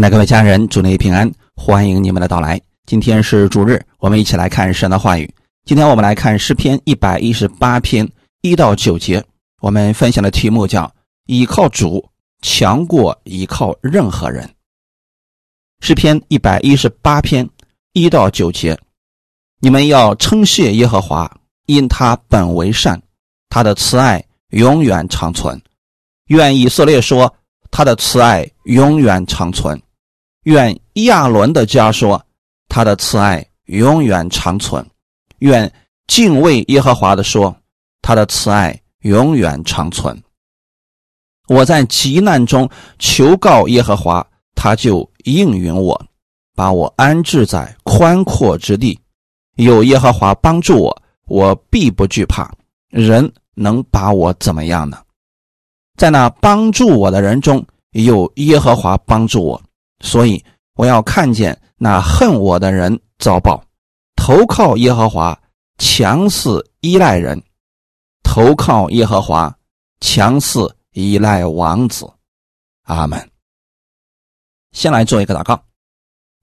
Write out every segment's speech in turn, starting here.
亲爱的各位家人，祝您平安，欢迎你们的到来。今天是主日，我们一起来看神的话语。今天我们来看诗篇一百一十八篇一到九节，我们分享的题目叫“倚靠主强过依靠任何人”。诗篇一百一十八篇一到九节，你们要称谢耶和华，因他本为善，他的慈爱永远长存。愿以色列说。他的慈爱永远长存，愿亚伦的家说，他的慈爱永远长存，愿敬畏耶和华的说，他的慈爱永远长存。我在急难中求告耶和华，他就应允我，把我安置在宽阔之地，有耶和华帮助我，我必不惧怕。人能把我怎么样呢？在那帮助我的人中有耶和华帮助我，所以我要看见那恨我的人遭报。投靠耶和华，强似依赖人；投靠耶和华，强似依赖王子。阿门。先来做一个祷告，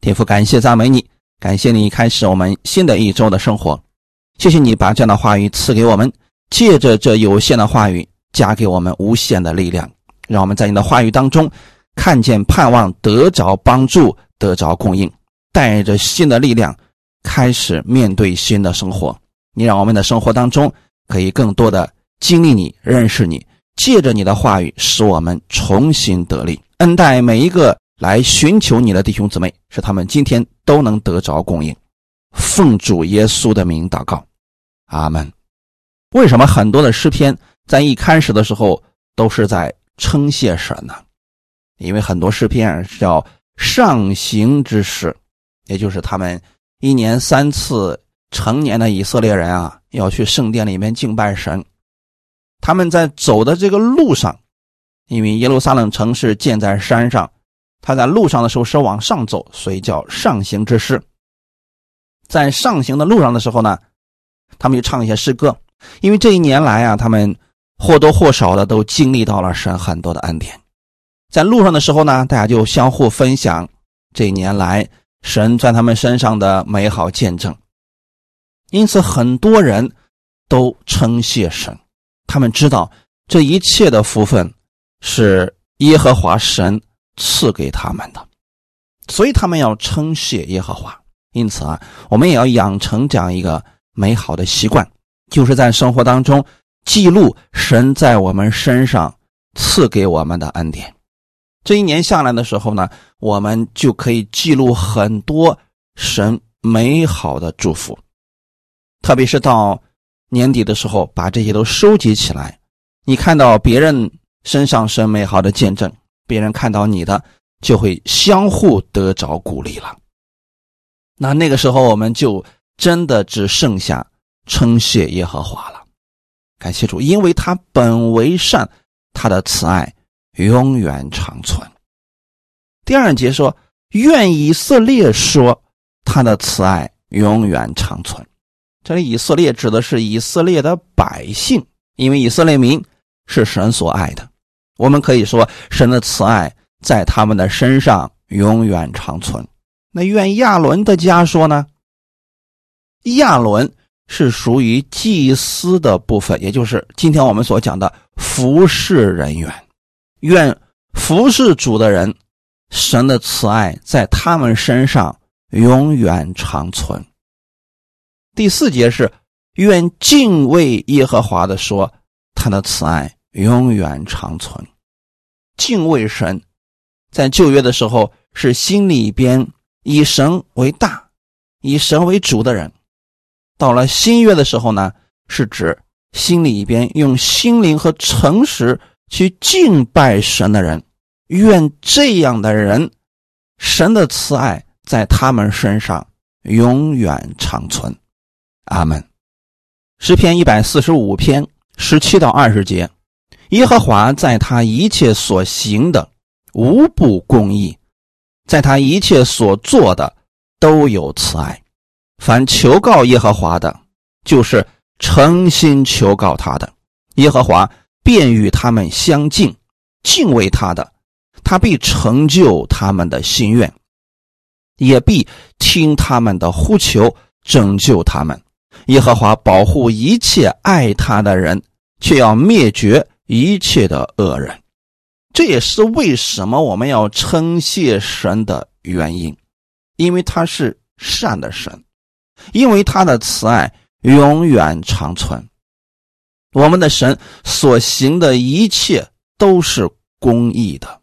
天父，感谢赞美你，感谢你开始我们新的一周的生活。谢谢你把这样的话语赐给我们，借着这有限的话语。加给我们无限的力量，让我们在你的话语当中看见盼望，得着帮助，得着供应，带着新的力量开始面对新的生活。你让我们的生活当中可以更多的经历你，认识你，借着你的话语使我们重新得力，恩待每一个来寻求你的弟兄姊妹，使他们今天都能得着供应。奉主耶稣的名祷告，阿门。为什么很多的诗篇？在一开始的时候，都是在称谢神呢，因为很多诗篇是叫上行之诗，也就是他们一年三次成年的以色列人啊，要去圣殿里面敬拜神。他们在走的这个路上，因为耶路撒冷城市建在山上，他在路上的时候是往上走，所以叫上行之诗。在上行的路上的时候呢，他们就唱一些诗歌，因为这一年来啊，他们。或多或少的都经历到了神很多的恩典，在路上的时候呢，大家就相互分享这一年来神在他们身上的美好见证。因此，很多人都称谢神，他们知道这一切的福分是耶和华神赐给他们的，所以他们要称谢耶和华。因此啊，我们也要养成这样一个美好的习惯，就是在生活当中。记录神在我们身上赐给我们的恩典，这一年下来的时候呢，我们就可以记录很多神美好的祝福。特别是到年底的时候，把这些都收集起来，你看到别人身上神美好的见证，别人看到你的，就会相互得着鼓励了。那那个时候，我们就真的只剩下称谢耶和华了。感谢主，因为他本为善，他的慈爱永远长存。第二节说：“愿以色列说，他的慈爱永远长存。”这里以色列指的是以色列的百姓，因为以色列民是神所爱的。我们可以说，神的慈爱在他们的身上永远长存。那愿亚伦的家说呢？亚伦。是属于祭司的部分，也就是今天我们所讲的服侍人员。愿服侍主的人，神的慈爱在他们身上永远长存。第四节是愿敬畏耶和华的说，他的慈爱永远长存。敬畏神，在旧约的时候是心里边以神为大，以神为主的人。到了新约的时候呢，是指心里边用心灵和诚实去敬拜神的人。愿这样的人，神的慈爱在他们身上永远长存。阿门。诗篇一百四十五篇十七到二十节：耶和华在他一切所行的无不公义，在他一切所做的都有慈爱。凡求告耶和华的，就是诚心求告他的，耶和华便与他们相敬；敬畏他的，他必成就他们的心愿，也必听他们的呼求，拯救他们。耶和华保护一切爱他的人，却要灭绝一切的恶人。这也是为什么我们要称谢神的原因，因为他是善的神，因为他的慈爱永远长存。我们的神所行的一切都是公义的，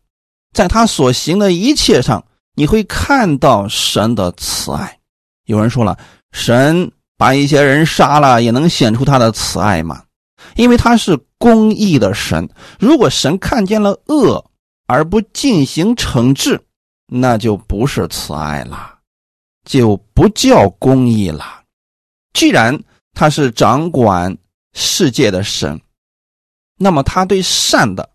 在他所行的一切上，你会看到神的慈爱。有人说了，神。把一些人杀了，也能显出他的慈爱吗？因为他是公义的神。如果神看见了恶而不进行惩治，那就不是慈爱了，就不叫公义了。既然他是掌管世界的神，那么他对善的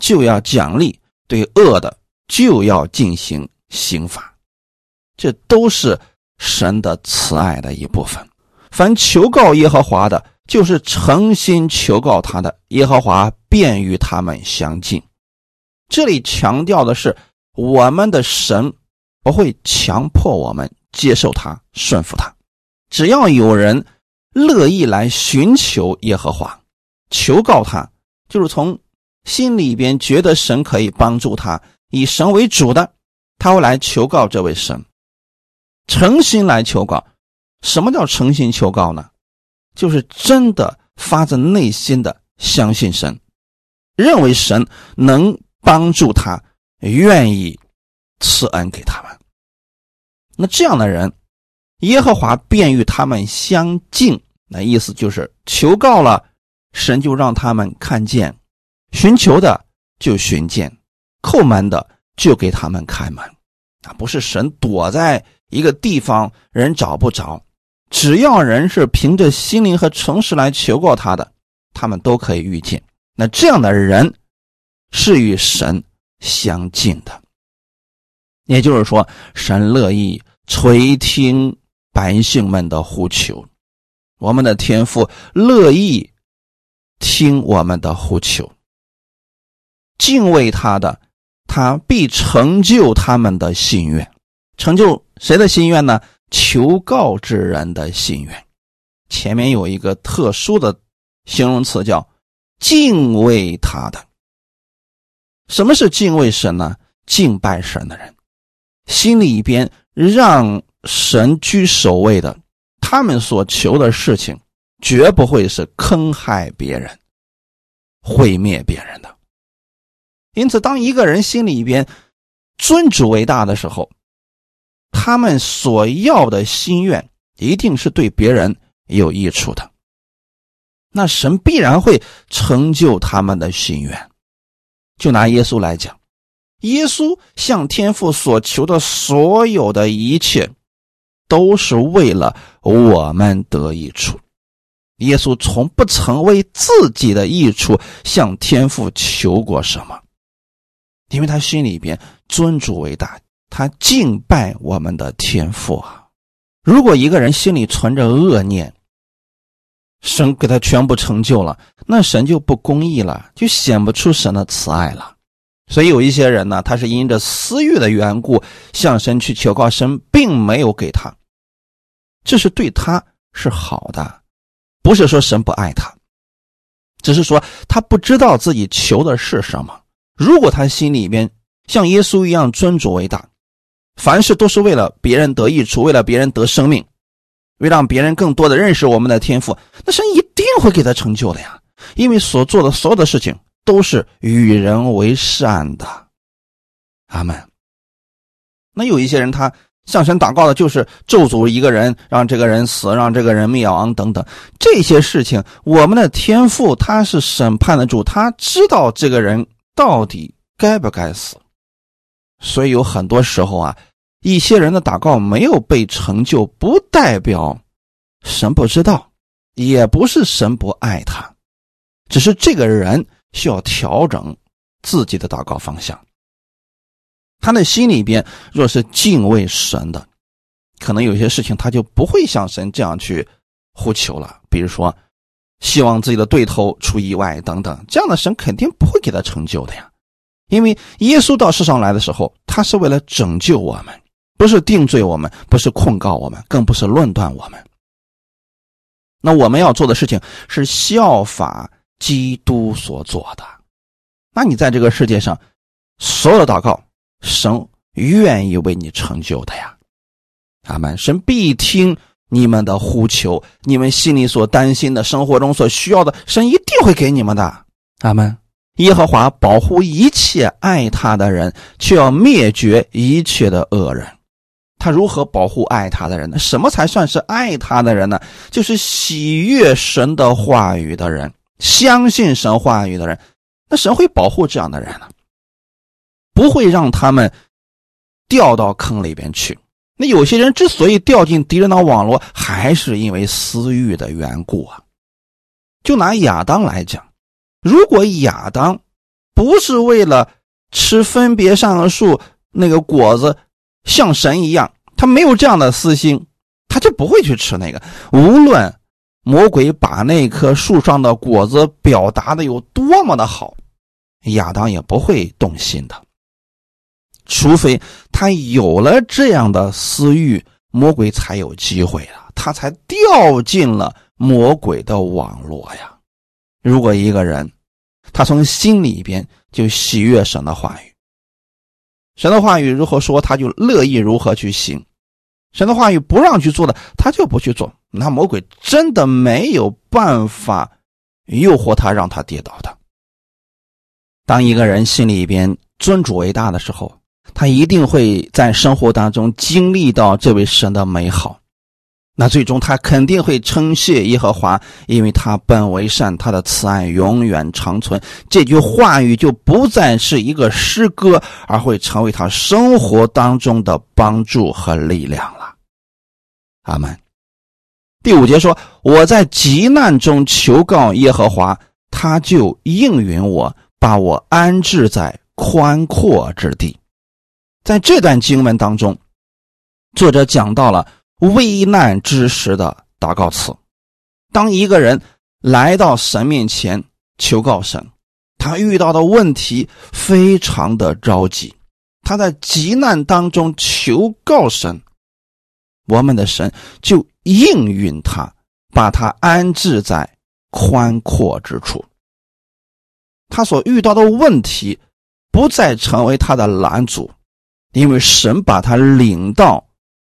就要奖励，对恶的就要进行刑罚。这都是神的慈爱的一部分。凡求告耶和华的，就是诚心求告他的，耶和华便与他们相近。这里强调的是，我们的神不会强迫我们接受他、顺服他。只要有人乐意来寻求耶和华、求告他，就是从心里边觉得神可以帮助他，以神为主的，他会来求告这位神，诚心来求告。什么叫诚心求告呢？就是真的发自内心的相信神，认为神能帮助他，愿意赐恩给他们。那这样的人，耶和华便与他们相近。那意思就是求告了，神就让他们看见；寻求的就寻见，叩门的就给他们开门。啊，不是神躲在一个地方，人找不着。只要人是凭着心灵和诚实来求告他的，他们都可以遇见。那这样的人是与神相近的，也就是说，神乐意垂听百姓们的呼求，我们的天父乐意听我们的呼求，敬畏他的，他必成就他们的心愿。成就谁的心愿呢？求告之人的心愿，前面有一个特殊的形容词叫“敬畏他的”。什么是敬畏神呢？敬拜神的人，心里边让神居首位的，他们所求的事情绝不会是坑害别人、毁灭别人的。因此，当一个人心里边尊主为大的时候，他们所要的心愿，一定是对别人有益处的。那神必然会成就他们的心愿。就拿耶稣来讲，耶稣向天父所求的所有的一切，都是为了我们得益处。耶稣从不曾为自己的益处向天父求过什么，因为他心里边尊主为大。他敬拜我们的天赋啊！如果一个人心里存着恶念，神给他全部成就了，那神就不公义了，就显不出神的慈爱了。所以有一些人呢，他是因着私欲的缘故向神去求告，神并没有给他，这是对他是好的，不是说神不爱他，只是说他不知道自己求的是什么。如果他心里边像耶稣一样尊主为大。凡事都是为了别人得益处，为了别人得生命，为让别人更多的认识我们的天赋，那神一定会给他成就的呀！因为所做的所有的事情都是与人为善的。阿门。那有一些人他向神祷告的就是咒诅一个人，让这个人死，让这个人灭亡等等这些事情，我们的天赋他是审判的主，他知道这个人到底该不该死。所以有很多时候啊，一些人的祷告没有被成就，不代表神不知道，也不是神不爱他，只是这个人需要调整自己的祷告方向。他的心里边若是敬畏神的，可能有些事情他就不会像神这样去呼求了。比如说，希望自己的对头出意外等等，这样的神肯定不会给他成就的呀。因为耶稣到世上来的时候，他是为了拯救我们，不是定罪我们，不是控告我们，更不是论断我们。那我们要做的事情是效法基督所做的。那你在这个世界上，所有的祷告，神愿意为你成就的呀。阿门。神必听你们的呼求，你们心里所担心的，生活中所需要的，神一定会给你们的。阿门。耶和华保护一切爱他的人，却要灭绝一切的恶人。他如何保护爱他的人呢？什么才算是爱他的人呢？就是喜悦神的话语的人，相信神话语的人。那神会保护这样的人呢？不会让他们掉到坑里边去。那有些人之所以掉进敌人的网络，还是因为私欲的缘故啊。就拿亚当来讲。如果亚当不是为了吃分别善恶树那个果子，像神一样，他没有这样的私心，他就不会去吃那个。无论魔鬼把那棵树上的果子表达的有多么的好，亚当也不会动心的。除非他有了这样的私欲，魔鬼才有机会了，他才掉进了魔鬼的网络呀。如果一个人，他从心里边就喜悦神的话语，神的话语如何说，他就乐意如何去行；神的话语不让去做的，他就不去做。那魔鬼真的没有办法诱惑他，让他跌倒的。当一个人心里边尊主为大的时候，他一定会在生活当中经历到这位神的美好。那最终他肯定会称谢耶和华，因为他本为善，他的慈爱永远长存。这句话语就不再是一个诗歌，而会成为他生活当中的帮助和力量了。阿门。第五节说：“我在急难中求告耶和华，他就应允我，把我安置在宽阔之地。”在这段经文当中，作者讲到了。危难之时的祷告词，当一个人来到神面前求告神，他遇到的问题非常的着急，他在急难当中求告神，我们的神就应允他，把他安置在宽阔之处。他所遇到的问题不再成为他的拦阻，因为神把他领到。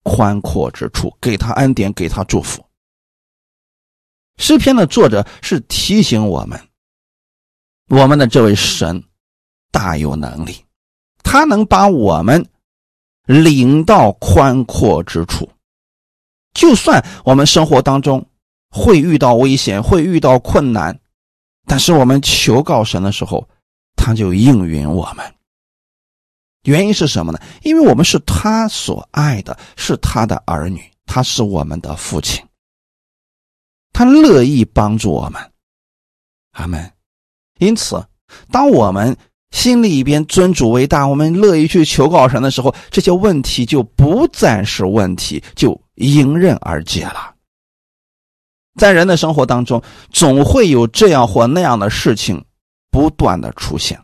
宽阔之处，给他恩典，给他祝福。诗篇的作者是提醒我们，我们的这位神大有能力，他能把我们领到宽阔之处。就算我们生活当中会遇到危险，会遇到困难，但是我们求告神的时候，他就应允我们。原因是什么呢？因为我们是他所爱的，是他的儿女，他是我们的父亲，他乐意帮助我们，阿门。因此，当我们心里边尊主为大，我们乐意去求告神的时候，这些问题就不再是问题，就迎刃而解了。在人的生活当中，总会有这样或那样的事情不断的出现。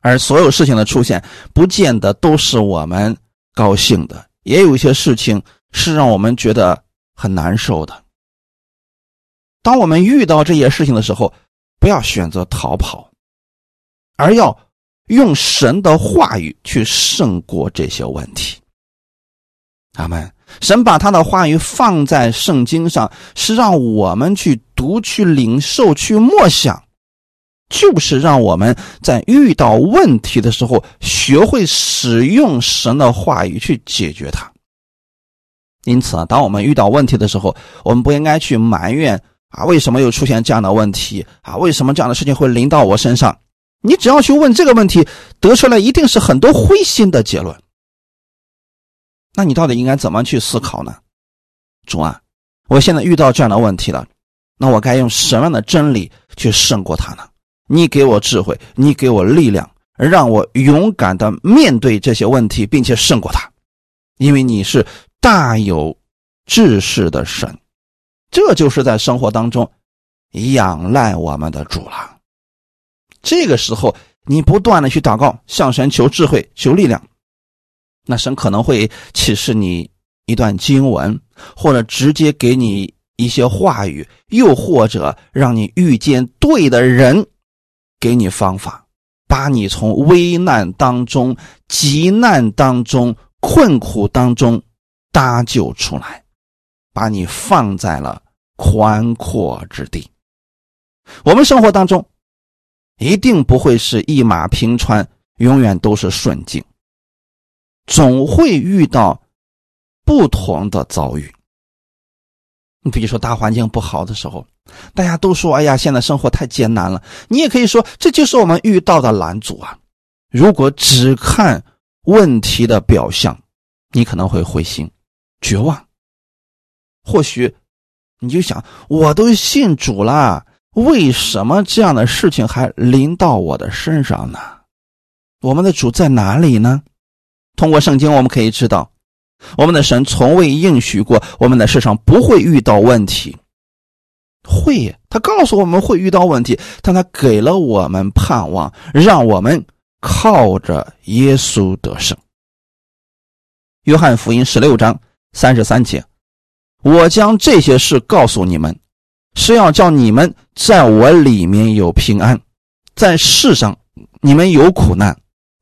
而所有事情的出现，不见得都是我们高兴的，也有一些事情是让我们觉得很难受的。当我们遇到这些事情的时候，不要选择逃跑，而要用神的话语去胜过这些问题。阿门。神把他的话语放在圣经上，是让我们去读、去领受、去默想。就是让我们在遇到问题的时候，学会使用神的话语去解决它。因此啊，当我们遇到问题的时候，我们不应该去埋怨啊，为什么又出现这样的问题啊？为什么这样的事情会临到我身上？你只要去问这个问题，得出来一定是很多灰心的结论。那你到底应该怎么去思考呢？主啊，我现在遇到这样的问题了，那我该用什么样的真理去胜过它呢？你给我智慧，你给我力量，让我勇敢的面对这些问题，并且胜过他，因为你是大有志士的神，这就是在生活当中仰赖我们的主了。这个时候，你不断的去祷告，向神求智慧、求力量，那神可能会启示你一段经文，或者直接给你一些话语，又或者让你遇见对的人，给你方法，把你从危难当中、急难当中、困苦当中搭救出来，把你放在了宽阔之地。我们生活当中。一定不会是一马平川，永远都是顺境，总会遇到不同的遭遇。你比如说大环境不好的时候，大家都说：“哎呀，现在生活太艰难了。”你也可以说，这就是我们遇到的拦阻啊。如果只看问题的表象，你可能会灰心、绝望。或许你就想：我都信主了。为什么这样的事情还临到我的身上呢？我们的主在哪里呢？通过圣经，我们可以知道，我们的神从未应许过我们的世上不会遇到问题。会，他告诉我们会遇到问题，但他给了我们盼望，让我们靠着耶稣得胜。约翰福音十六章三十三节：“我将这些事告诉你们。”是要叫你们在我里面有平安，在世上你们有苦难，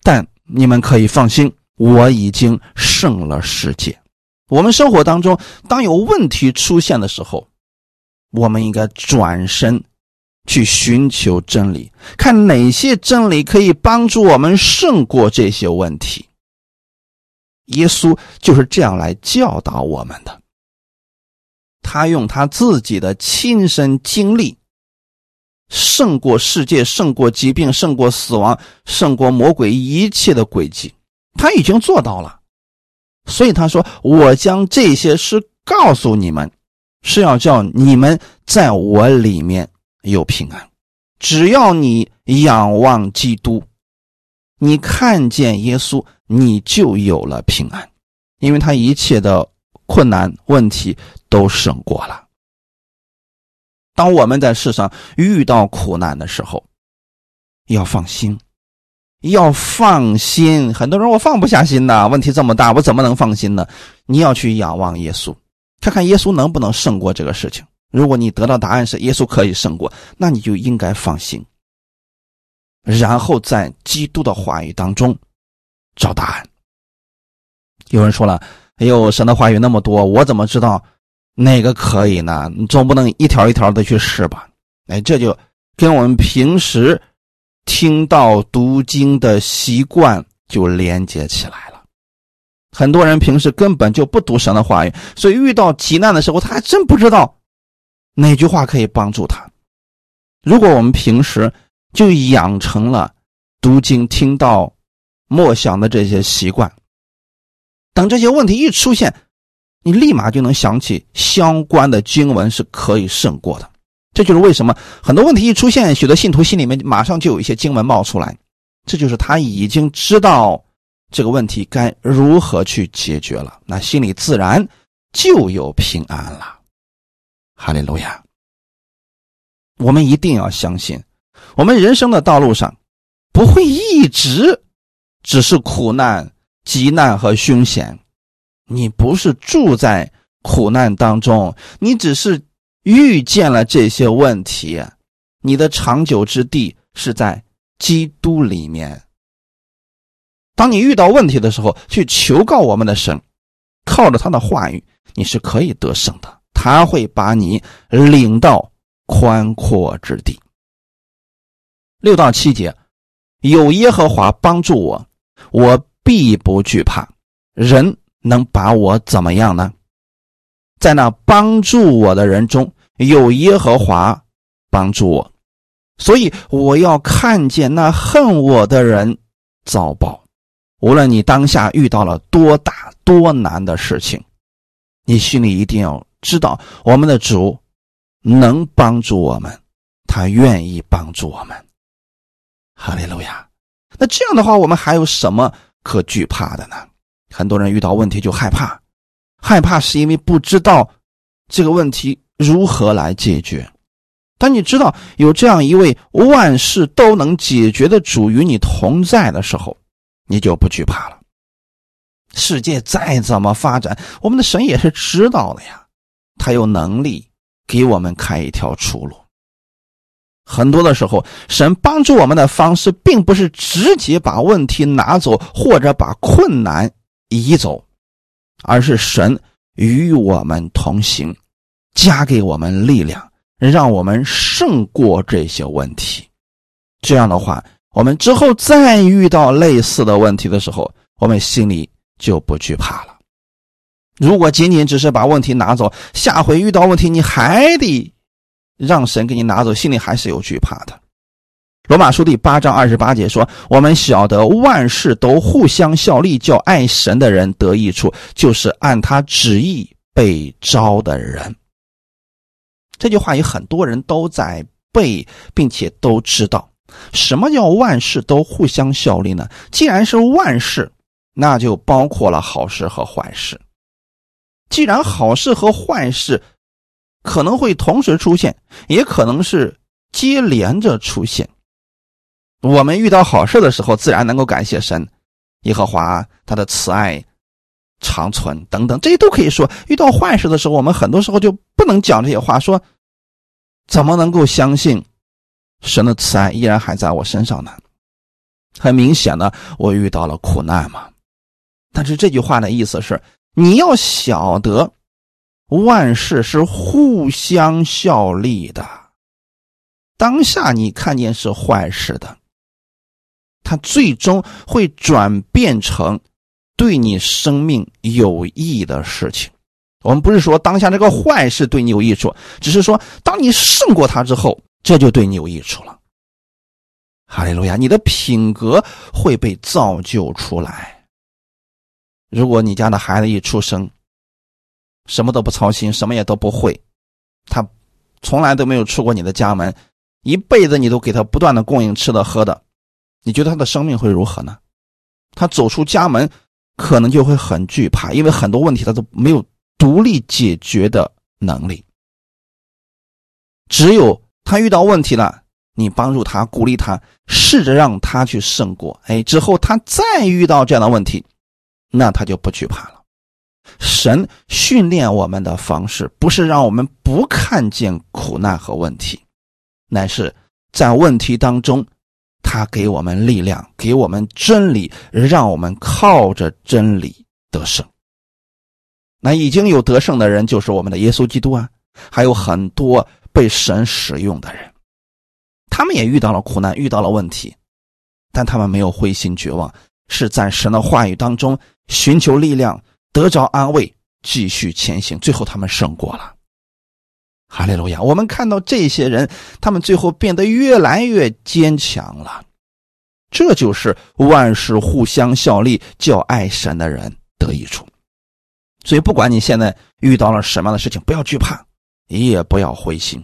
但你们可以放心，我已经胜了世界。我们生活当中，当有问题出现的时候，我们应该转身去寻求真理，看哪些真理可以帮助我们胜过这些问题。耶稣就是这样来教导我们的。他用他自己的亲身经历，胜过世界，胜过疾病，胜过死亡，胜过魔鬼一切的诡计，他已经做到了。所以他说：“我将这些事告诉你们，是要叫你们在我里面有平安。只要你仰望基督，你看见耶稣，你就有了平安，因为他一切的。”困难问题都胜过了。当我们在世上遇到苦难的时候，要放心，要放心。很多人我放不下心呐，问题这么大，我怎么能放心呢？你要去仰望耶稣，看看耶稣能不能胜过这个事情。如果你得到答案是耶稣可以胜过，那你就应该放心，然后在基督的话语当中找答案。有人说了。哎呦，神的话语那么多，我怎么知道哪个可以呢？你总不能一条一条的去试吧？哎，这就跟我们平时听到读经的习惯就连接起来了。很多人平时根本就不读神的话语，所以遇到急难的时候，他还真不知道哪句话可以帮助他。如果我们平时就养成了读经、听到、默想的这些习惯。等这些问题一出现，你立马就能想起相关的经文是可以胜过的。这就是为什么很多问题一出现，许多信徒心里面马上就有一些经文冒出来。这就是他已经知道这个问题该如何去解决了，那心里自然就有平安了。哈利路亚！我们一定要相信，我们人生的道路上不会一直只是苦难。急难和凶险，你不是住在苦难当中，你只是遇见了这些问题。你的长久之地是在基督里面。当你遇到问题的时候，去求告我们的神，靠着他的话语，你是可以得胜的。他会把你领到宽阔之地。六到七节，有耶和华帮助我，我。必不惧怕，人能把我怎么样呢？在那帮助我的人中有耶和华帮助我，所以我要看见那恨我的人遭报。无论你当下遇到了多大多难的事情，你心里一定要知道，我们的主能帮助我们，他愿意帮助我们。哈利路亚！那这样的话，我们还有什么？可惧怕的呢？很多人遇到问题就害怕，害怕是因为不知道这个问题如何来解决。当你知道有这样一位万事都能解决的主与你同在的时候，你就不惧怕了。世界再怎么发展，我们的神也是知道的呀，他有能力给我们开一条出路。很多的时候，神帮助我们的方式，并不是直接把问题拿走，或者把困难移走，而是神与我们同行，加给我们力量。让我们胜过这些问题，这样的话，我们之后再遇到类似的问题的时候，我们心里就不惧怕了。如果仅仅只是把问题拿走，下回遇到问题你还得让神给你拿走，心里还是有惧怕的。罗马书第八章二十八节说：“我们晓得万事都互相效力，叫爱神的人得益处，就是按他旨意被招的人。”这句话有很多人都在背，并且都知道什么叫万事都互相效力呢？既然是万事，那就包括了好事和坏事。既然好事和坏事可能会同时出现，也可能是接连着出现。我们遇到好事的时候，自然能够感谢神，耶和华他的慈爱长存等等，这些都可以说。遇到坏事的时候，我们很多时候就。能讲这些话，说怎么能够相信神的慈爱依然还在我身上呢？很明显的，我遇到了苦难嘛。但是这句话的意思是，你要晓得万事是互相效力的。当下你看见是坏事的，它最终会转变成对你生命有益的事情。我们不是说当下这个坏事对你有益处，只是说当你胜过他之后，这就对你有益处了。哈利路亚，你的品格会被造就出来。如果你家的孩子一出生，什么都不操心，什么也都不会，他从来都没有出过你的家门，一辈子你都给他不断的供应吃的喝的，你觉得他的生命会如何呢？他走出家门，可能就会很惧怕，因为很多问题他都没有。独立解决的能力，只有他遇到问题了，你帮助他，鼓励他，试着让他去胜过。哎，之后他再遇到这样的问题，那他就不惧怕了。神训练我们的方式，不是让我们不看见苦难和问题，乃是在问题当中，他给我们力量，给我们真理，让我们靠着真理得胜。那已经有得胜的人，就是我们的耶稣基督啊，还有很多被神使用的人，他们也遇到了苦难，遇到了问题，但他们没有灰心绝望，是在神的话语当中寻求力量，得着安慰，继续前行，最后他们胜过了。哈利路亚！我们看到这些人，他们最后变得越来越坚强了，这就是万事互相效力，叫爱神的人。所以，不管你现在遇到了什么样的事情，不要惧怕，也不要灰心，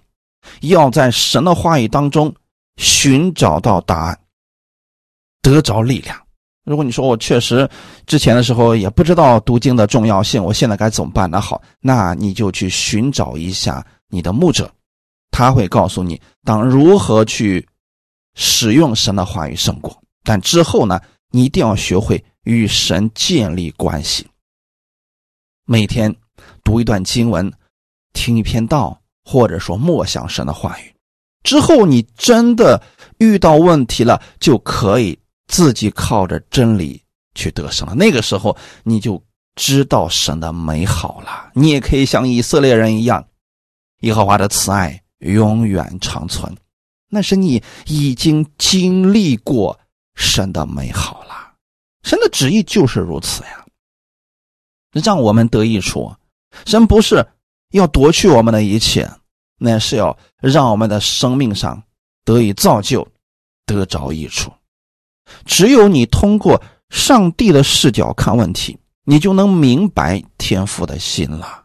要在神的话语当中寻找到答案，得着力量。如果你说我确实之前的时候也不知道读经的重要性，我现在该怎么办？那好，那你就去寻找一下你的牧者，他会告诉你当如何去使用神的话语胜过。但之后呢，你一定要学会与神建立关系。每天读一段经文，听一篇道，或者说默想神的话语，之后你真的遇到问题了，就可以自己靠着真理去得胜了。那个时候你就知道神的美好了。你也可以像以色列人一样，耶和华的慈爱永远长存。那是你已经经历过神的美好了。神的旨意就是如此呀。让我们得益处，神不是要夺去我们的一切，那是要让我们的生命上得以造就，得着益处。只有你通过上帝的视角看问题，你就能明白天父的心了。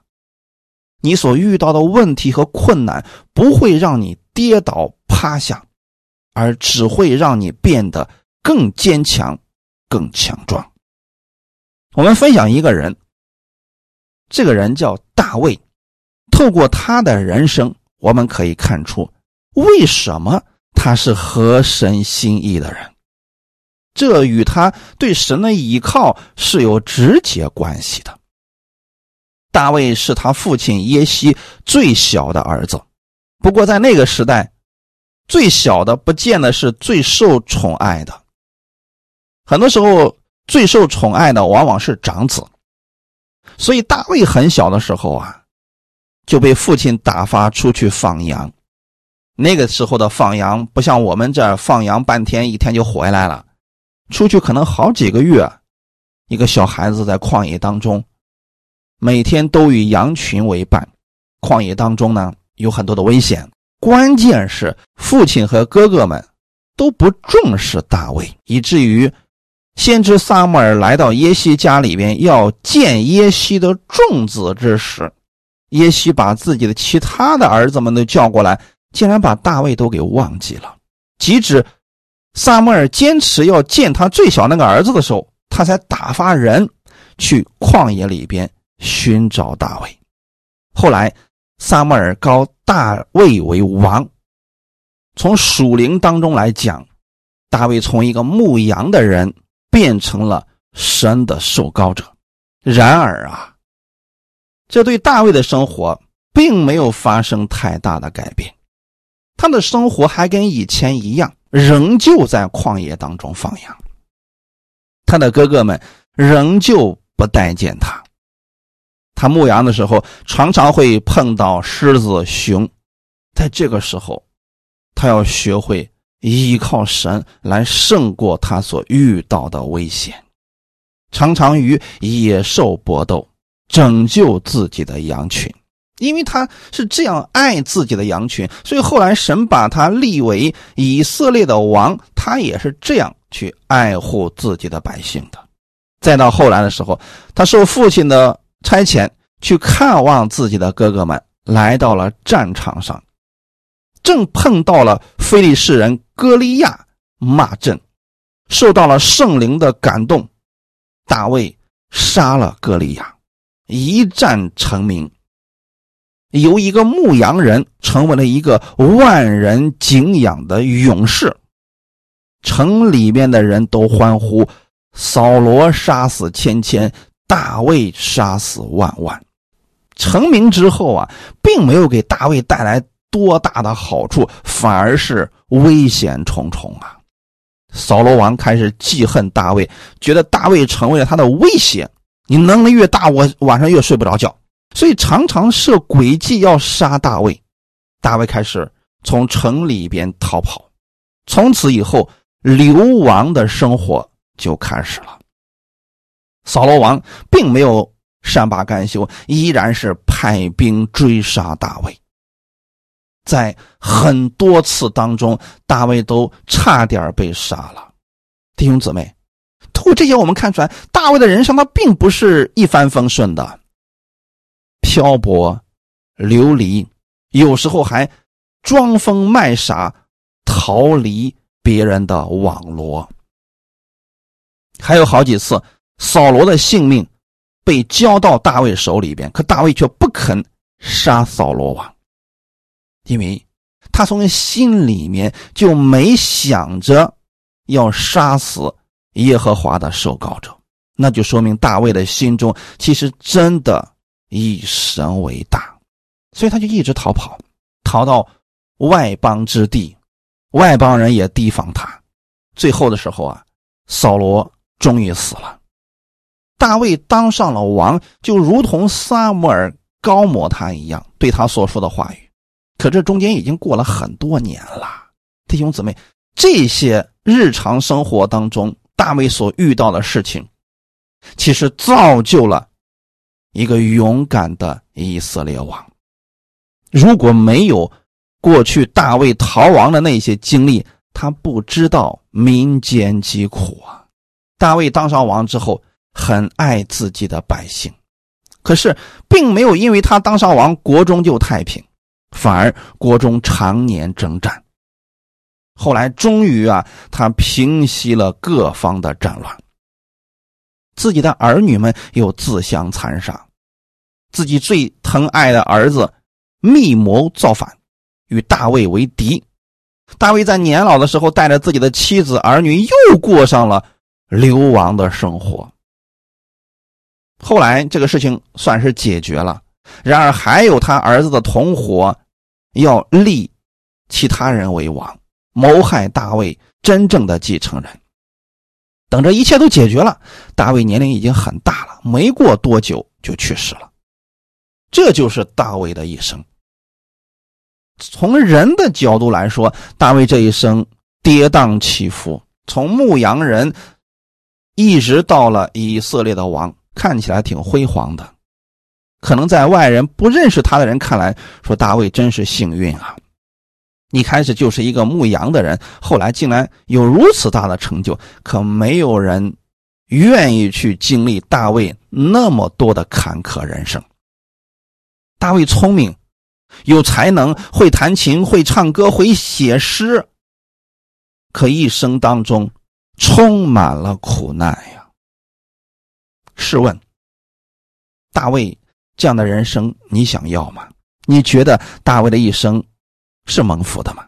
你所遇到的问题和困难不会让你跌倒趴下，而只会让你变得更坚强、更强壮。我们分享一个人。这个人叫大卫，透过他的人生，我们可以看出为什么他是合神心意的人？这与他对神的依靠是有直接关系的。大卫是他父亲耶西最小的儿子，不过在那个时代，最小的不见得是最受宠爱的。很多时候，最受宠爱的往往是长子。所以大卫很小的时候啊，就被父亲打发出去放羊。那个时候的放羊不像我们这放羊半天一天就回来了，出去可能好几个月。一个小孩子在旷野当中。每天都与羊群为伴，旷野当中呢有很多的危险。关键是父亲和哥哥们都不重视大卫，以至于先知撒母耳来到耶西家里边要见耶西的众子之时，耶西把自己的其他的儿子们都叫过来，竟然把大卫都给忘记了。即使撒母耳坚持要见他最小那个儿子的时候，他才打发人去旷野里边。寻找大卫，后来撒母耳高大卫为王。从属灵当中来讲，大卫从一个牧羊的人变成了神的受膏者。然而啊，这对大卫的生活并没有发生太大的改变，他的生活还跟以前一样，仍旧在旷野当中放羊。他的哥哥们仍旧不待见他。他牧羊的时候，常常会碰到狮子、熊，在这个时候，他要学会依靠神来胜过他所遇到的危险，常常与野兽搏斗，拯救自己的羊群。因为他是这样爱自己的羊群，所以后来神把他立为以色列的王，他也是这样去爱护自己的百姓的。再到后来的时候，他受父亲的。差遣去看望自己的哥哥们，来到了战场上，正碰到了非利士人歌利亚骂阵，受到了圣灵的感动，大卫杀了歌利亚，一战成名，由一个牧羊人成为了一个万人敬仰的勇士，城里面的人都欢呼：扫罗杀死千千。大卫杀死万万，成名之后啊，并没有给大卫带来多大的好处，反而是危险重重啊！扫罗王开始记恨大卫，觉得大卫成为了他的威胁。你能力越大，我晚上越睡不着觉，所以常常设诡计要杀大卫。大卫开始从城里边逃跑，从此以后流亡的生活就开始了。扫罗王并没有善罢甘休，依然是派兵追杀大卫。在很多次当中，大卫都差点被杀了。弟兄姊妹，通过这些，我们看出来，大卫的人生他并不是一帆风顺的，漂泊、流离，有时候还装疯卖傻，逃离别人的网罗，还有好几次。扫罗的性命被交到大卫手里边，可大卫却不肯杀扫罗王，因为他从心里面就没想着要杀死耶和华的受膏者，那就说明大卫的心中其实真的以神为大，所以他就一直逃跑，逃到外邦之地，外邦人也提防他，最后的时候啊，扫罗终于死了。大卫当上了王，就如同撒母耳高摩他一样，对他所说的话语。可这中间已经过了很多年了，弟兄姊妹，这些日常生活当中，大卫所遇到的事情，其实造就了一个勇敢的以色列王。如果没有过去大卫逃亡的那些经历，他不知道民间疾苦啊。大卫当上王之后。很爱自己的百姓，可是并没有因为他当上王，国中就太平，反而国中常年征战。后来终于啊，他平息了各方的战乱。自己的儿女们又自相残杀，自己最疼爱的儿子密谋造反，与大卫为敌，大卫在年老的时候，带着自己的妻子儿女，又过上了流亡的生活。后来这个事情算是解决了，然而还有他儿子的同伙要立其他人为王，谋害大卫真正的继承人。等这一切都解决了，大卫年龄已经很大了，没过多久就去世了。这就是大卫的一生。从人的角度来说，大卫这一生跌宕起伏，从牧羊人一直到了以色列的王。看起来挺辉煌的，可能在外人不认识他的人看来，说大卫真是幸运啊！一开始就是一个牧羊的人，后来竟然有如此大的成就，可没有人愿意去经历大卫那么多的坎坷人生。大卫聪明，有才能，会弹琴，会唱歌，会写诗，可一生当中充满了苦难呀。试问，大卫这样的人生你想要吗？你觉得大卫的一生是蒙福的吗？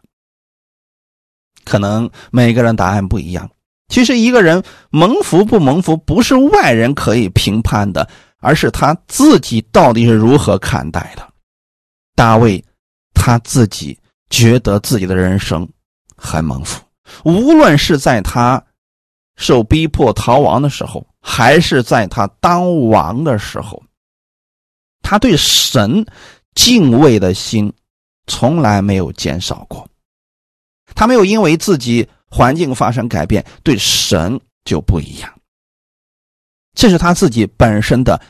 可能每个人答案不一样。其实一个人蒙福不蒙福，不是外人可以评判的，而是他自己到底是如何看待的。大卫他自己觉得自己的人生很蒙福，无论是在他受逼迫逃亡的时候。还是在他当王的时候，他对神敬畏的心从来没有减少过。他没有因为自己环境发生改变，对神就不一样。这是他自己本身的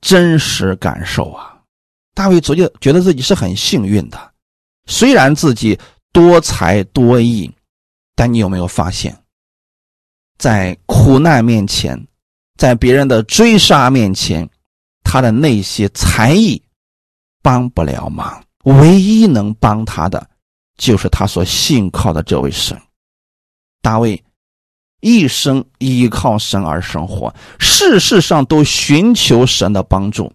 真实感受啊！大卫昨天觉得自己是很幸运的，虽然自己多才多艺，但你有没有发现，在苦难面前？在别人的追杀面前，他的那些才艺帮不了忙。唯一能帮他的，就是他所信靠的这位神。大卫一生依靠神而生活，事事上都寻求神的帮助，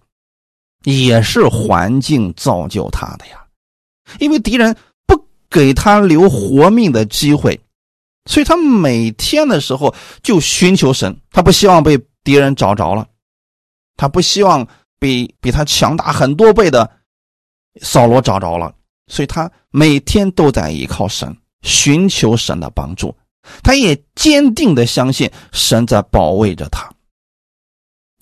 也是环境造就他的呀。因为敌人不给他留活命的机会，所以他每天的时候就寻求神，他不希望被。敌人找着了，他不希望比比他强大很多倍的扫罗找着了，所以他每天都在依靠神，寻求神的帮助。他也坚定的相信神在保卫着他。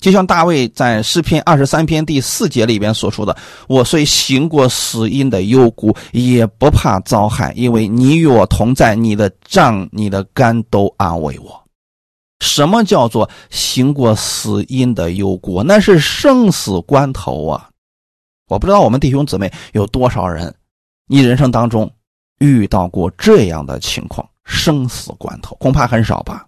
就像大卫在诗篇二十三篇第四节里边所说的：“我虽行过死荫的幽谷，也不怕遭害，因为你与我同在，你的杖、你的杆都安慰我。”什么叫做行过死荫的幽谷？那是生死关头啊！我不知道我们弟兄姊妹有多少人，你人生当中遇到过这样的情况，生死关头恐怕很少吧。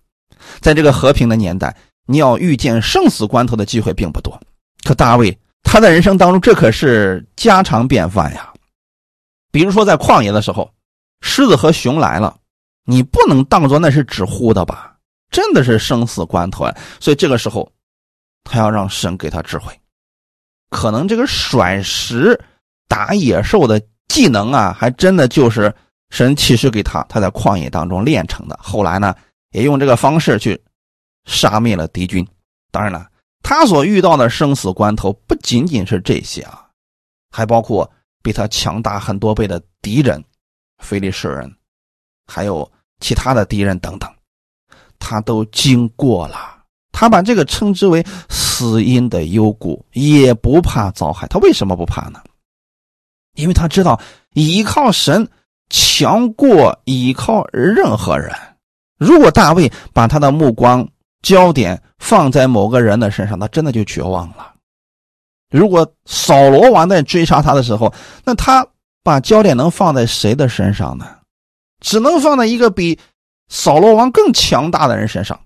在这个和平的年代，你要遇见生死关头的机会并不多。可大卫他在人生当中，这可是家常便饭呀。比如说在旷野的时候，狮子和熊来了，你不能当做那是纸糊的吧？真的是生死关头啊！所以这个时候，他要让神给他智慧。可能这个甩石打野兽的技能啊，还真的就是神启示给他，他在旷野当中练成的。后来呢，也用这个方式去杀灭了敌军。当然了，他所遇到的生死关头不仅仅是这些啊，还包括比他强大很多倍的敌人、菲利士人，还有其他的敌人等等。他都经过了，他把这个称之为死因的幽谷，也不怕遭害。他为什么不怕呢？因为他知道依靠神强过依靠任何人。如果大卫把他的目光焦点放在某个人的身上，他真的就绝望了。如果扫罗王在追杀他的时候，那他把焦点能放在谁的身上呢？只能放在一个比。扫罗王更强大的人身上，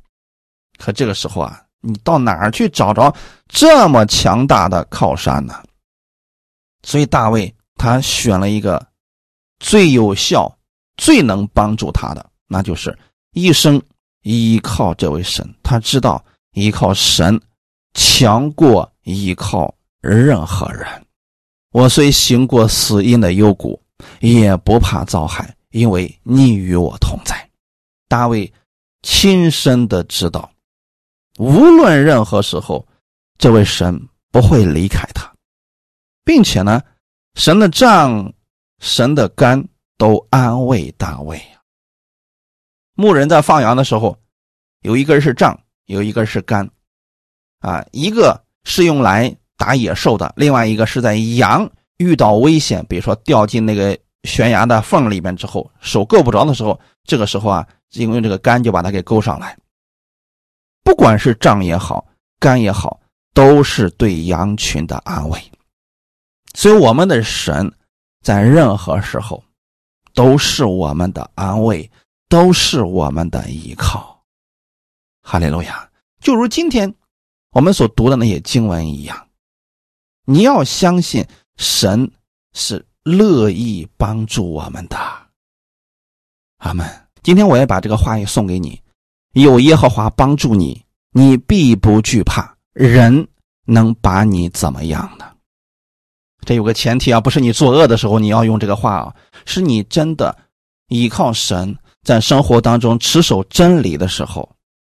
可这个时候啊，你到哪儿去找着这么强大的靠山呢？所以大卫他选了一个最有效、最能帮助他的，那就是一生依靠这位神。他知道依靠神强过依靠任何人。我虽行过死荫的幽谷，也不怕遭害。因为你与我同在。大卫亲身的知道，无论任何时候，这位神不会离开他，并且呢，神的杖、神的肝都安慰大卫牧人在放羊的时候，有一根是杖，有一根是杆，啊，一个是用来打野兽的，另外一个是在羊遇到危险，比如说掉进那个悬崖的缝里面之后，手够不着的时候，这个时候啊，因为这个杆就把它给勾上来。不管是杖也好，杆也好，都是对羊群的安慰。所以我们的神在任何时候都是我们的安慰。都是我们的依靠，哈利路亚！就如今天我们所读的那些经文一样，你要相信神是乐意帮助我们的。阿门。今天我也把这个话语送给你：有耶和华帮助你，你必不惧怕。人能把你怎么样呢？这有个前提啊，不是你作恶的时候你要用这个话啊，是你真的依靠神。在生活当中持守真理的时候，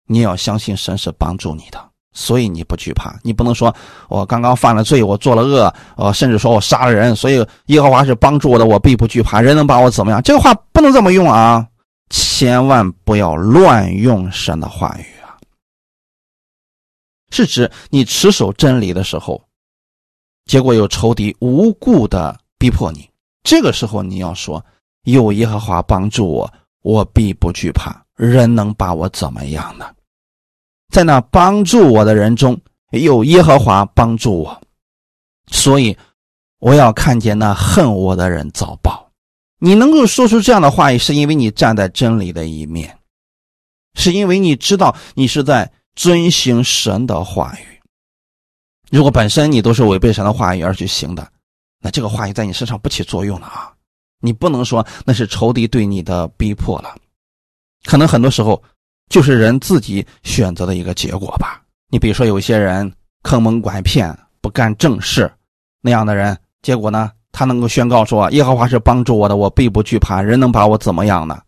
你要相信神是帮助你的，所以你不惧怕。你不能说我刚刚犯了罪，我做了恶，呃，甚至说我杀了人，所以耶和华是帮助我的，我必不惧怕。人能把我怎么样？这个话不能这么用啊！千万不要乱用神的话语啊！是指你持守真理的时候，结果有仇敌无故的逼迫你，这个时候你要说有耶和华帮助我。我必不惧怕，人能把我怎么样呢？在那帮助我的人中，有耶和华帮助我，所以我要看见那恨我的人遭报。你能够说出这样的话语，是因为你站在真理的一面，是因为你知道你是在遵行神的话语。如果本身你都是违背神的话语而去行的，那这个话语在你身上不起作用了啊。你不能说那是仇敌对你的逼迫了，可能很多时候就是人自己选择的一个结果吧。你比如说，有些人坑蒙拐骗、不干正事那样的人，结果呢，他能够宣告说：“耶和华是帮助我的，我必不惧怕，人能把我怎么样呢？”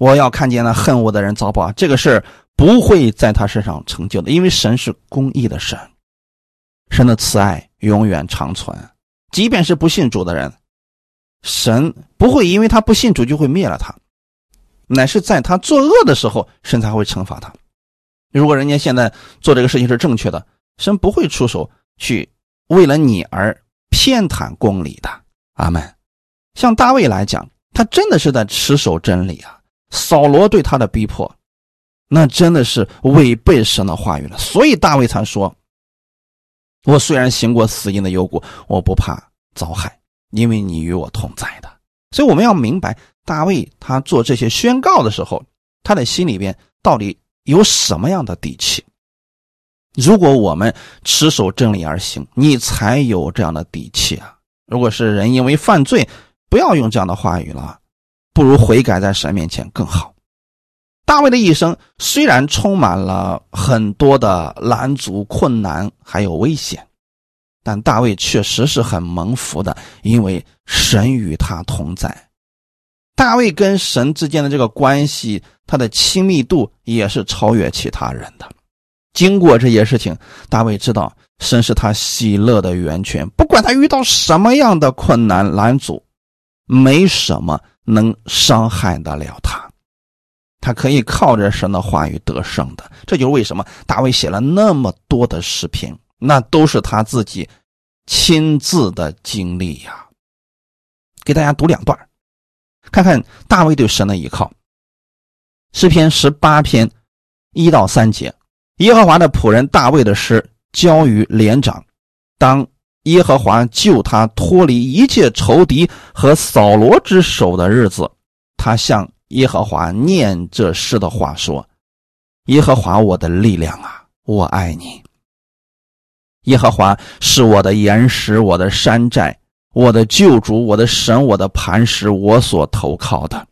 我要看见那恨我的人遭报，这个事不会在他身上成就的，因为神是公义的神，神的慈爱永远长存，即便是不信主的人。神不会因为他不信主就会灭了他，乃是在他作恶的时候，神才会惩罚他。如果人家现在做这个事情是正确的，神不会出手去为了你而偏袒公理的。阿门。像大卫来讲，他真的是在持守真理啊。扫罗对他的逼迫，那真的是违背神的话语了。所以大卫才说：“我虽然行过死荫的幽谷，我不怕遭害。”因为你与我同在的，所以我们要明白大卫他做这些宣告的时候，他的心里边到底有什么样的底气。如果我们持守真理而行，你才有这样的底气啊！如果是人因为犯罪，不要用这样的话语了，不如悔改在神面前更好。大卫的一生虽然充满了很多的拦阻、困难，还有危险。但大卫确实是很蒙福的，因为神与他同在。大卫跟神之间的这个关系，他的亲密度也是超越其他人的。经过这些事情，大卫知道神是他喜乐的源泉，不管他遇到什么样的困难拦阻，没什么能伤害得了他。他可以靠着神的话语得胜的。这就是为什么大卫写了那么多的诗篇。那都是他自己亲自的经历呀。给大家读两段，看看大卫对神的依靠。诗篇十八篇一到三节，耶和华的仆人大卫的诗交于连长。当耶和华救他脱离一切仇敌和扫罗之手的日子，他向耶和华念这诗的话说：“耶和华我的力量啊，我爱你。”耶和华是我的岩石，我的山寨，我的救主，我的神，我的磐石，我所投靠的。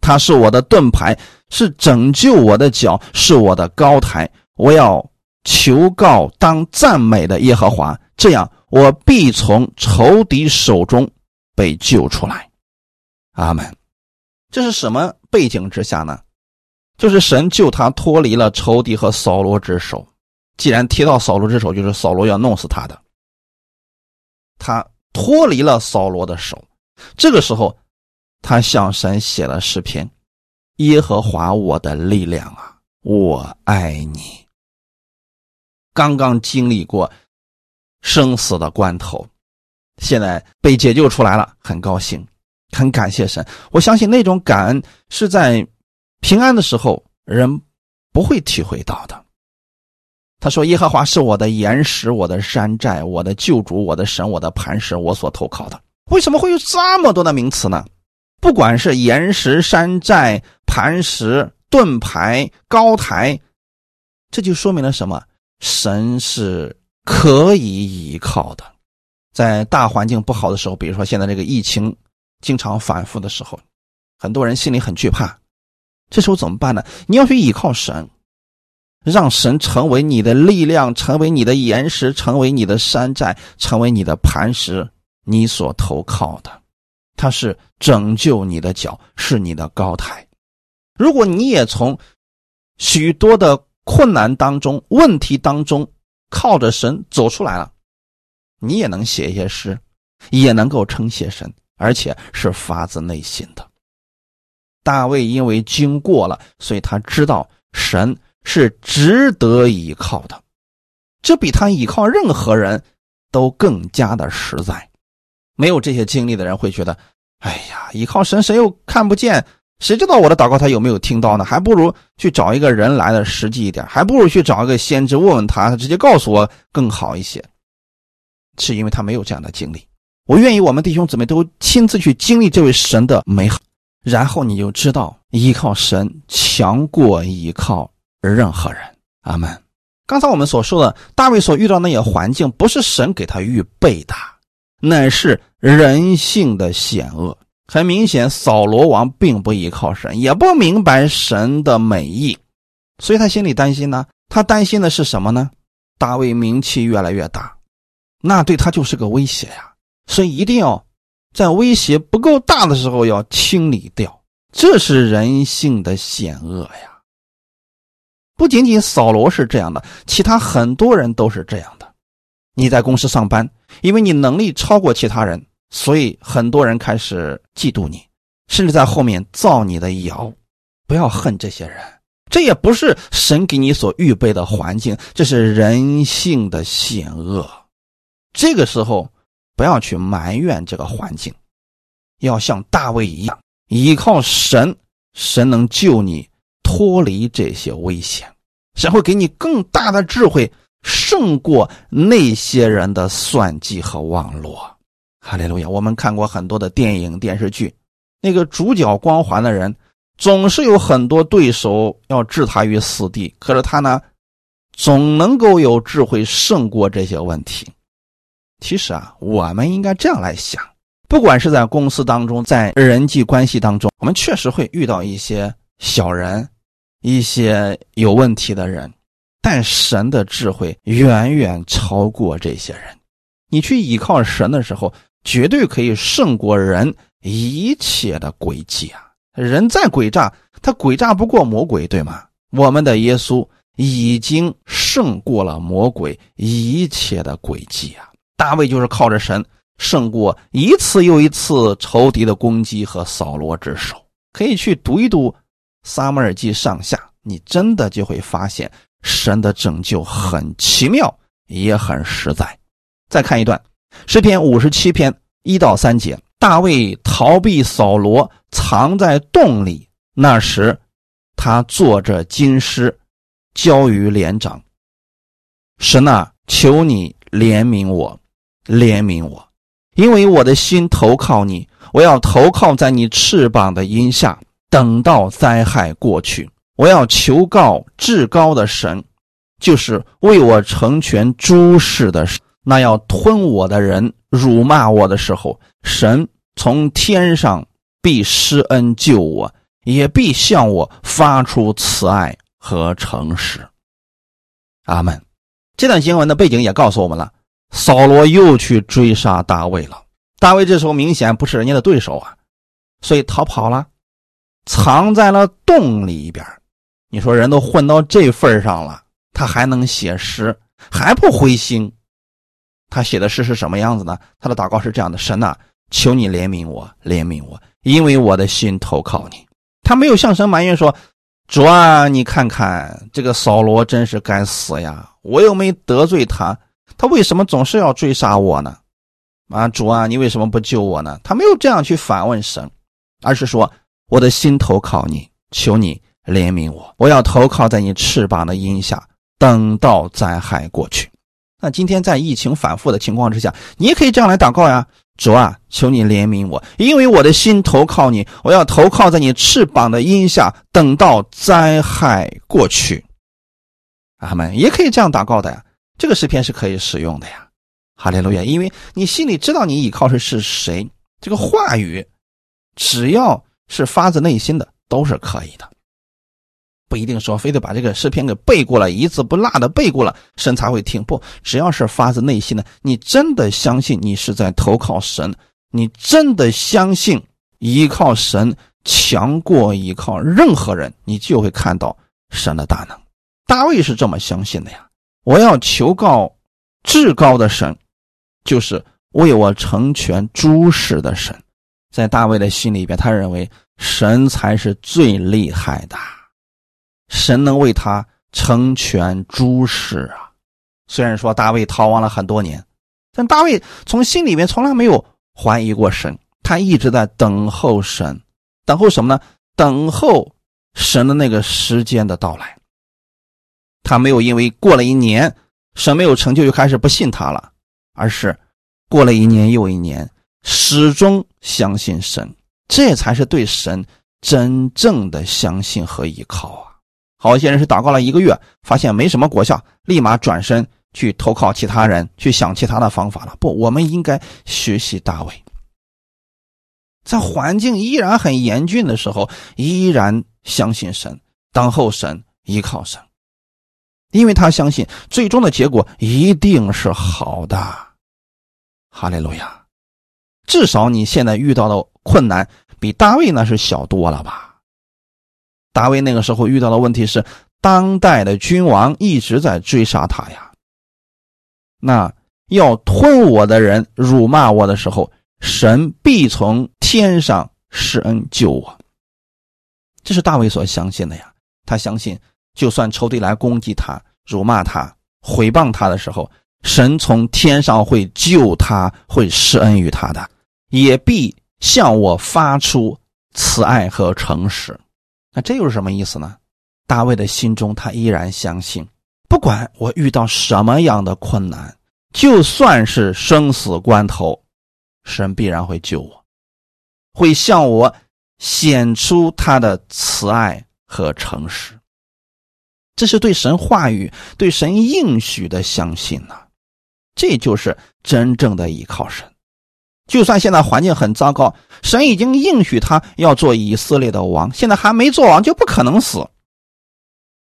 他是我的盾牌，是拯救我的脚，是我的高台。我要求告当赞美的耶和华，这样我必从仇敌手中被救出来。阿门。这是什么背景之下呢？就是神救他脱离了仇敌和扫罗之手。既然提到扫罗之手，就是扫罗要弄死他的。他脱离了扫罗的手，这个时候，他向神写了诗篇：“耶和华我的力量啊，我爱你。”刚刚经历过生死的关头，现在被解救出来了，很高兴，很感谢神。我相信那种感恩是在平安的时候人不会体会到的。他说：“耶和华是我的岩石，我的山寨，我的救主，我的神，我的磐石，我所投靠的。”为什么会有这么多的名词呢？不管是岩石、山寨、磐石、盾牌、高台，这就说明了什么？神是可以依靠的。在大环境不好的时候，比如说现在这个疫情经常反复的时候，很多人心里很惧怕。这时候怎么办呢？你要去依靠神。让神成为你的力量，成为你的岩石，成为你的山寨，成为你的磐石，你所投靠的，他是拯救你的脚，是你的高台。如果你也从许多的困难当中、问题当中靠着神走出来了，你也能写一些诗，也能够称谢神，而且是发自内心的。大卫因为经过了，所以他知道神。是值得依靠的，这比他依靠任何人都更加的实在。没有这些经历的人会觉得：“哎呀，依靠神，谁又看不见？谁知道我的祷告他有没有听到呢？还不如去找一个人来的实际一点，还不如去找一个先知问问他，他直接告诉我更好一些。”是因为他没有这样的经历。我愿意我们弟兄姊妹都亲自去经历这位神的美好，然后你就知道依靠神强过依靠。任何人，阿门。刚才我们所说的大卫所遇到那些环境，不是神给他预备的，乃是人性的险恶。很明显，扫罗王并不依靠神，也不明白神的美意，所以他心里担心呢。他担心的是什么呢？大卫名气越来越大，那对他就是个威胁呀。所以一定要在威胁不够大的时候要清理掉，这是人性的险恶呀。不仅仅扫罗是这样的，其他很多人都是这样的。你在公司上班，因为你能力超过其他人，所以很多人开始嫉妒你，甚至在后面造你的谣。不要恨这些人，这也不是神给你所预备的环境，这是人性的险恶。这个时候不要去埋怨这个环境，要像大卫一样依靠神，神能救你。脱离这些危险，神会给你更大的智慧，胜过那些人的算计和网络。哈利路亚！我们看过很多的电影电视剧，那个主角光环的人，总是有很多对手要置他于死地，可是他呢，总能够有智慧胜过这些问题。其实啊，我们应该这样来想：不管是在公司当中，在人际关系当中，我们确实会遇到一些小人。一些有问题的人，但神的智慧远远超过这些人。你去依靠神的时候，绝对可以胜过人一切的诡计啊！人再诡诈，他诡诈不过魔鬼，对吗？我们的耶稣已经胜过了魔鬼一切的诡计啊！大卫就是靠着神胜过一次又一次仇敌的攻击和扫罗之手。可以去读一读。撒母耳记上下，你真的就会发现神的拯救很奇妙，也很实在。再看一段诗篇五十七篇一到三节：大卫逃避扫罗，藏在洞里。那时，他坐着金狮，交于连长。神啊，求你怜悯我，怜悯我，因为我的心投靠你，我要投靠在你翅膀的荫下。等到灾害过去，我要求告至高的神，就是为我成全诸事的那要吞我的人辱骂我的时候，神从天上必施恩救我，也必向我发出慈爱和诚实。阿门。这段经文的背景也告诉我们了，扫罗又去追杀大卫了。大卫这时候明显不是人家的对手啊，所以逃跑了。藏在了洞里边。你说人都混到这份上了，他还能写诗，还不灰心？他写的诗是什么样子呢？他的祷告是这样的：神呐，求你怜悯我，怜悯我，因为我的心投靠你。他没有向神埋怨说：“主啊，你看看这个扫罗真是该死呀！我又没得罪他，他为什么总是要追杀我呢？”啊，主啊，你为什么不救我呢？他没有这样去反问神，而是说：“我的心投靠你，求你怜悯我，我要投靠在你翅膀的荫下，等到灾害过去。”那今天在疫情反复的情况之下，你也可以这样来祷告呀，主啊，求你怜悯我，因为我的心投靠你，我要投靠在你翅膀的荫下，等到灾害过去。阿门，也可以这样祷告的呀，这个诗篇是可以使用的呀，哈利路亚，因为你心里知道你依靠的是谁，这个话语只要是发自内心的都是可以的。不一定说非得把这个诗篇给背过了，一字不落的背过了，神才会听。不，只要是发自内心的，你真的相信你是在投靠神，你真的相信依靠神强过依靠任何人，你就会看到神的大能。大卫是这么相信的呀！我要求告至高的神，就是为我成全诸事的神。在大卫的心里边，他认为神才是最厉害的。神能为他成全诸事啊！虽然说大卫逃亡了很多年，但大卫从心里面从来没有怀疑过神，他一直在等候神，等候什么呢？等候神的那个时间的到来。他没有因为过了一年神没有成就就开始不信他了，而是过了一年又一年，始终相信神，这才是对神真正的相信和依靠啊！好些人是祷告了一个月，发现没什么果效，立马转身去投靠其他人，去想其他的方法了。不，我们应该学习大卫，在环境依然很严峻的时候，依然相信神，等候神，依靠神，因为他相信最终的结果一定是好的。哈利路亚！至少你现在遇到的困难比大卫那是小多了吧？大卫那个时候遇到的问题是，当代的君王一直在追杀他呀。那要吞我的人辱骂我的时候，神必从天上施恩救我。这是大卫所相信的呀。他相信，就算仇敌来攻击他、辱骂他、毁谤他的时候，神从天上会救他，会施恩于他的，也必向我发出慈爱和诚实。那这又是什么意思呢？大卫的心中，他依然相信，不管我遇到什么样的困难，就算是生死关头，神必然会救我，会向我显出他的慈爱和诚实。这是对神话语、对神应许的相信呐，这就是真正的依靠神。就算现在环境很糟糕，神已经应许他要做以色列的王，现在还没做王就不可能死。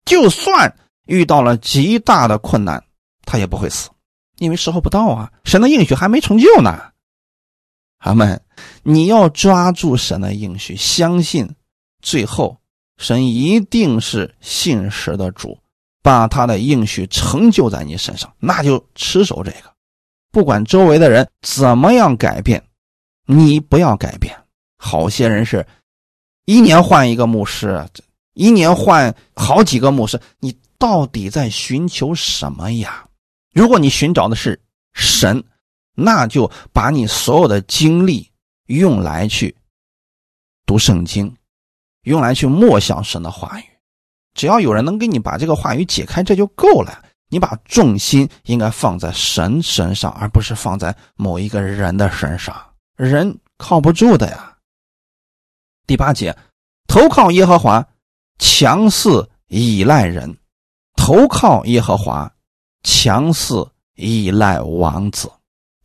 就算遇到了极大的困难，他也不会死，因为时候不到啊，神的应许还没成就呢。阿门！你要抓住神的应许，相信最后神一定是信实的主，把他的应许成就在你身上，那就持守这个。不管周围的人怎么样改变，你不要改变。好些人是一年换一个牧师，一年换好几个牧师，你到底在寻求什么呀？如果你寻找的是神，那就把你所有的精力用来去读圣经，用来去默想神的话语。只要有人能给你把这个话语解开，这就够了。你把重心应该放在神身上，而不是放在某一个人的身上。人靠不住的呀。第八节，投靠耶和华，强似依赖人；投靠耶和华，强似依赖王子。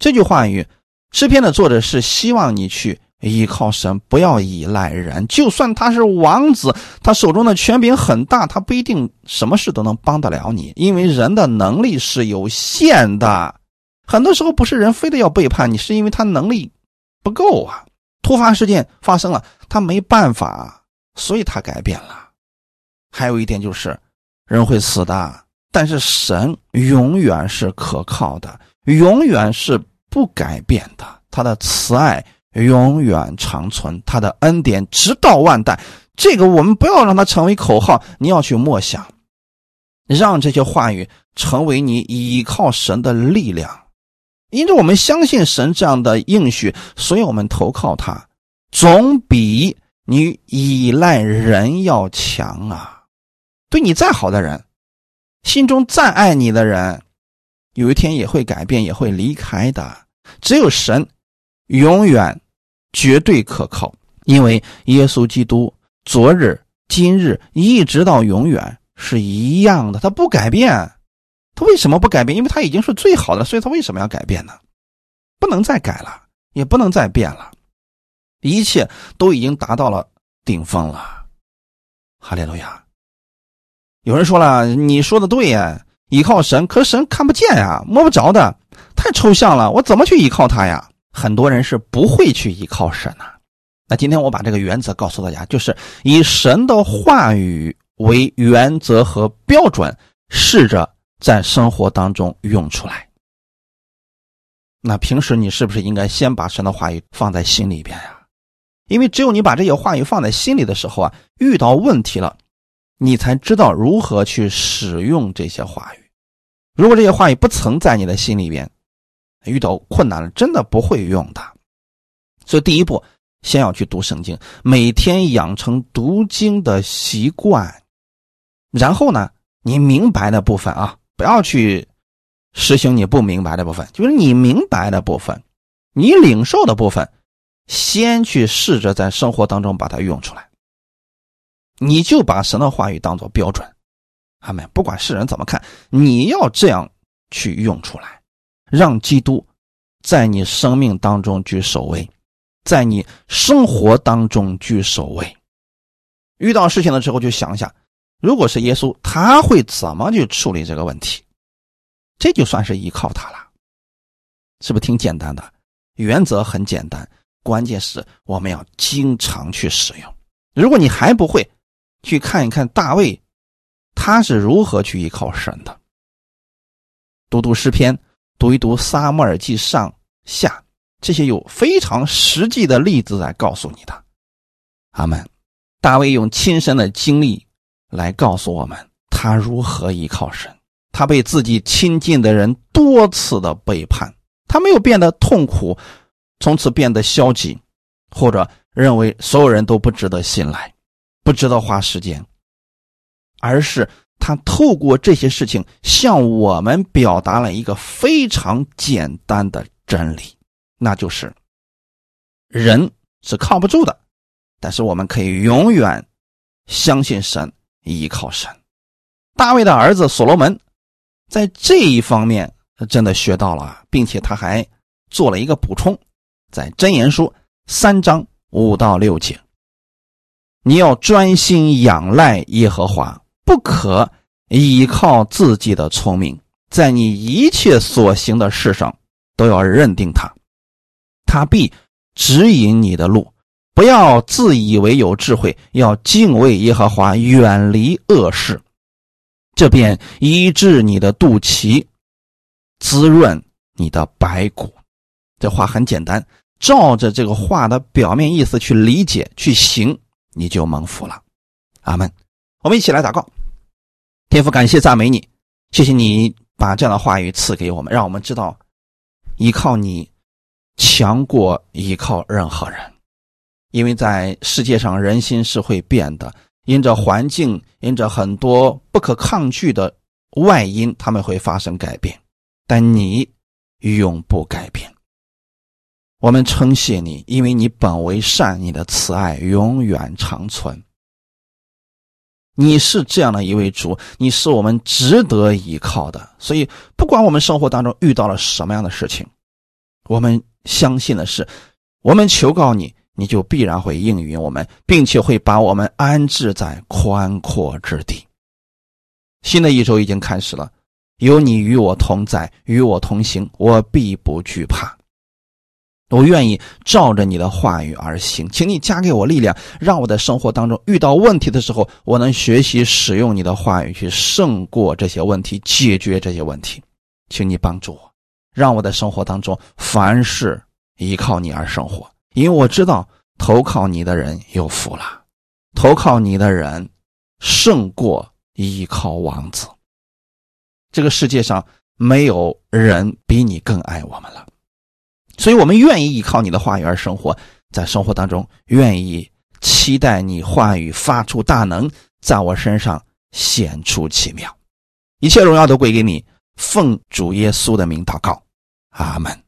这句话语，诗篇的作者是希望你去。依靠神，不要依赖人。就算他是王子，他手中的权柄很大，他不一定什么事都能帮得了你。因为人的能力是有限的，很多时候不是人非得要背叛你，是因为他能力不够啊。突发事件发生了，他没办法，所以他改变了。还有一点就是，人会死的，但是神永远是可靠的，永远是不改变的，他的慈爱永远长存，他的恩典直到万代。这个我们不要让它成为口号，你要去默想，让这些话语成为你倚靠神的力量。因着我们相信神这样的应许，所以我们投靠他，总比你依赖人要强啊！对你再好的人，心中再爱你的人，有一天也会改变，也会离开的。只有神永远绝对可靠，因为耶稣基督昨日、今日一直到永远是一样的，他不改变。他为什么不改变？因为他已经是最好的，所以他为什么要改变呢？不能再改了，也不能再变了，一切都已经达到了顶峰了。哈利路亚！有人说了，你说的对呀，依靠神，可神看不见呀，摸不着的，太抽象了，我怎么去依靠他呀？很多人是不会去依靠神呐。那今天我把这个原则告诉大家，就是以神的话语为原则和标准，试着。在生活当中用出来。那平时你是不是应该先把神的话语放在心里边呀？因为只有你把这些话语放在心里的时候啊，遇到问题了，你才知道如何去使用这些话语。如果这些话语不曾在你的心里边，遇到困难了，真的不会用的。所以第一步，先要去读圣经，每天养成读经的习惯。然后呢，你明白的部分啊。不要去实行你不明白的部分，就是你明白的部分，你领受的部分，先去试着在生活当中把它用出来。你就把神的话语当做标准，阿门。不管世人怎么看，你要这样去用出来，让基督在你生命当中居首位，在你生活当中居首位。遇到事情的时候，就想一下。如果是耶稣，他会怎么去处理这个问题？这就算是依靠他了，是不是挺简单的？原则很简单，关键是我们要经常去使用。如果你还不会，去看一看大卫，他是如何去依靠神的。读读诗篇，读一读撒母耳记上下，这些有非常实际的例子来告诉你的。阿门。大卫用亲身的经历。来告诉我们，他如何依靠神。他被自己亲近的人多次的背叛，他没有变得痛苦，从此变得消极，或者认为所有人都不值得信赖，不值得花时间，而是他透过这些事情向我们表达了一个非常简单的真理，那就是人是靠不住的，但是我们可以永远相信神。依靠神，大卫的儿子所罗门，在这一方面真的学到了，并且他还做了一个补充，在箴言书三章五到六节，你要专心仰赖耶和华，不可依靠自己的聪明，在你一切所行的事上都要认定他，他必指引你的路。不要自以为有智慧，要敬畏耶和华，远离恶事，这便医治你的肚脐，滋润你的白骨。这话很简单，照着这个话的表面意思去理解去行，你就蒙福了。阿门。我们一起来祷告，天父，感谢赞美你，谢谢你把这样的话语赐给我们，让我们知道依靠你强过依靠任何人。因为在世界上，人心是会变的，因着环境，因着很多不可抗拒的外因，他们会发生改变。但你永不改变。我们称谢你，因为你本为善，你的慈爱永远长存。你是这样的一位主，你是我们值得依靠的。所以，不管我们生活当中遇到了什么样的事情，我们相信的是，我们求告你。你就必然会应允我们，并且会把我们安置在宽阔之地。新的一周已经开始了，有你与我同在，与我同行，我必不惧怕。我愿意照着你的话语而行，请你加给我力量，让我在生活当中遇到问题的时候，我能学习使用你的话语去胜过这些问题，解决这些问题。请你帮助我，让我在生活当中凡事依靠你而生活，因为我知道投靠你的人有福了，投靠你的人胜过依靠王子。这个世界上没有人比你更爱我们了。所以，我们愿意依靠你的话语而生活，在生活当中，愿意期待你话语发出大能，在我身上显出奇妙。一切荣耀都归给你，奉主耶稣的名祷告，阿门。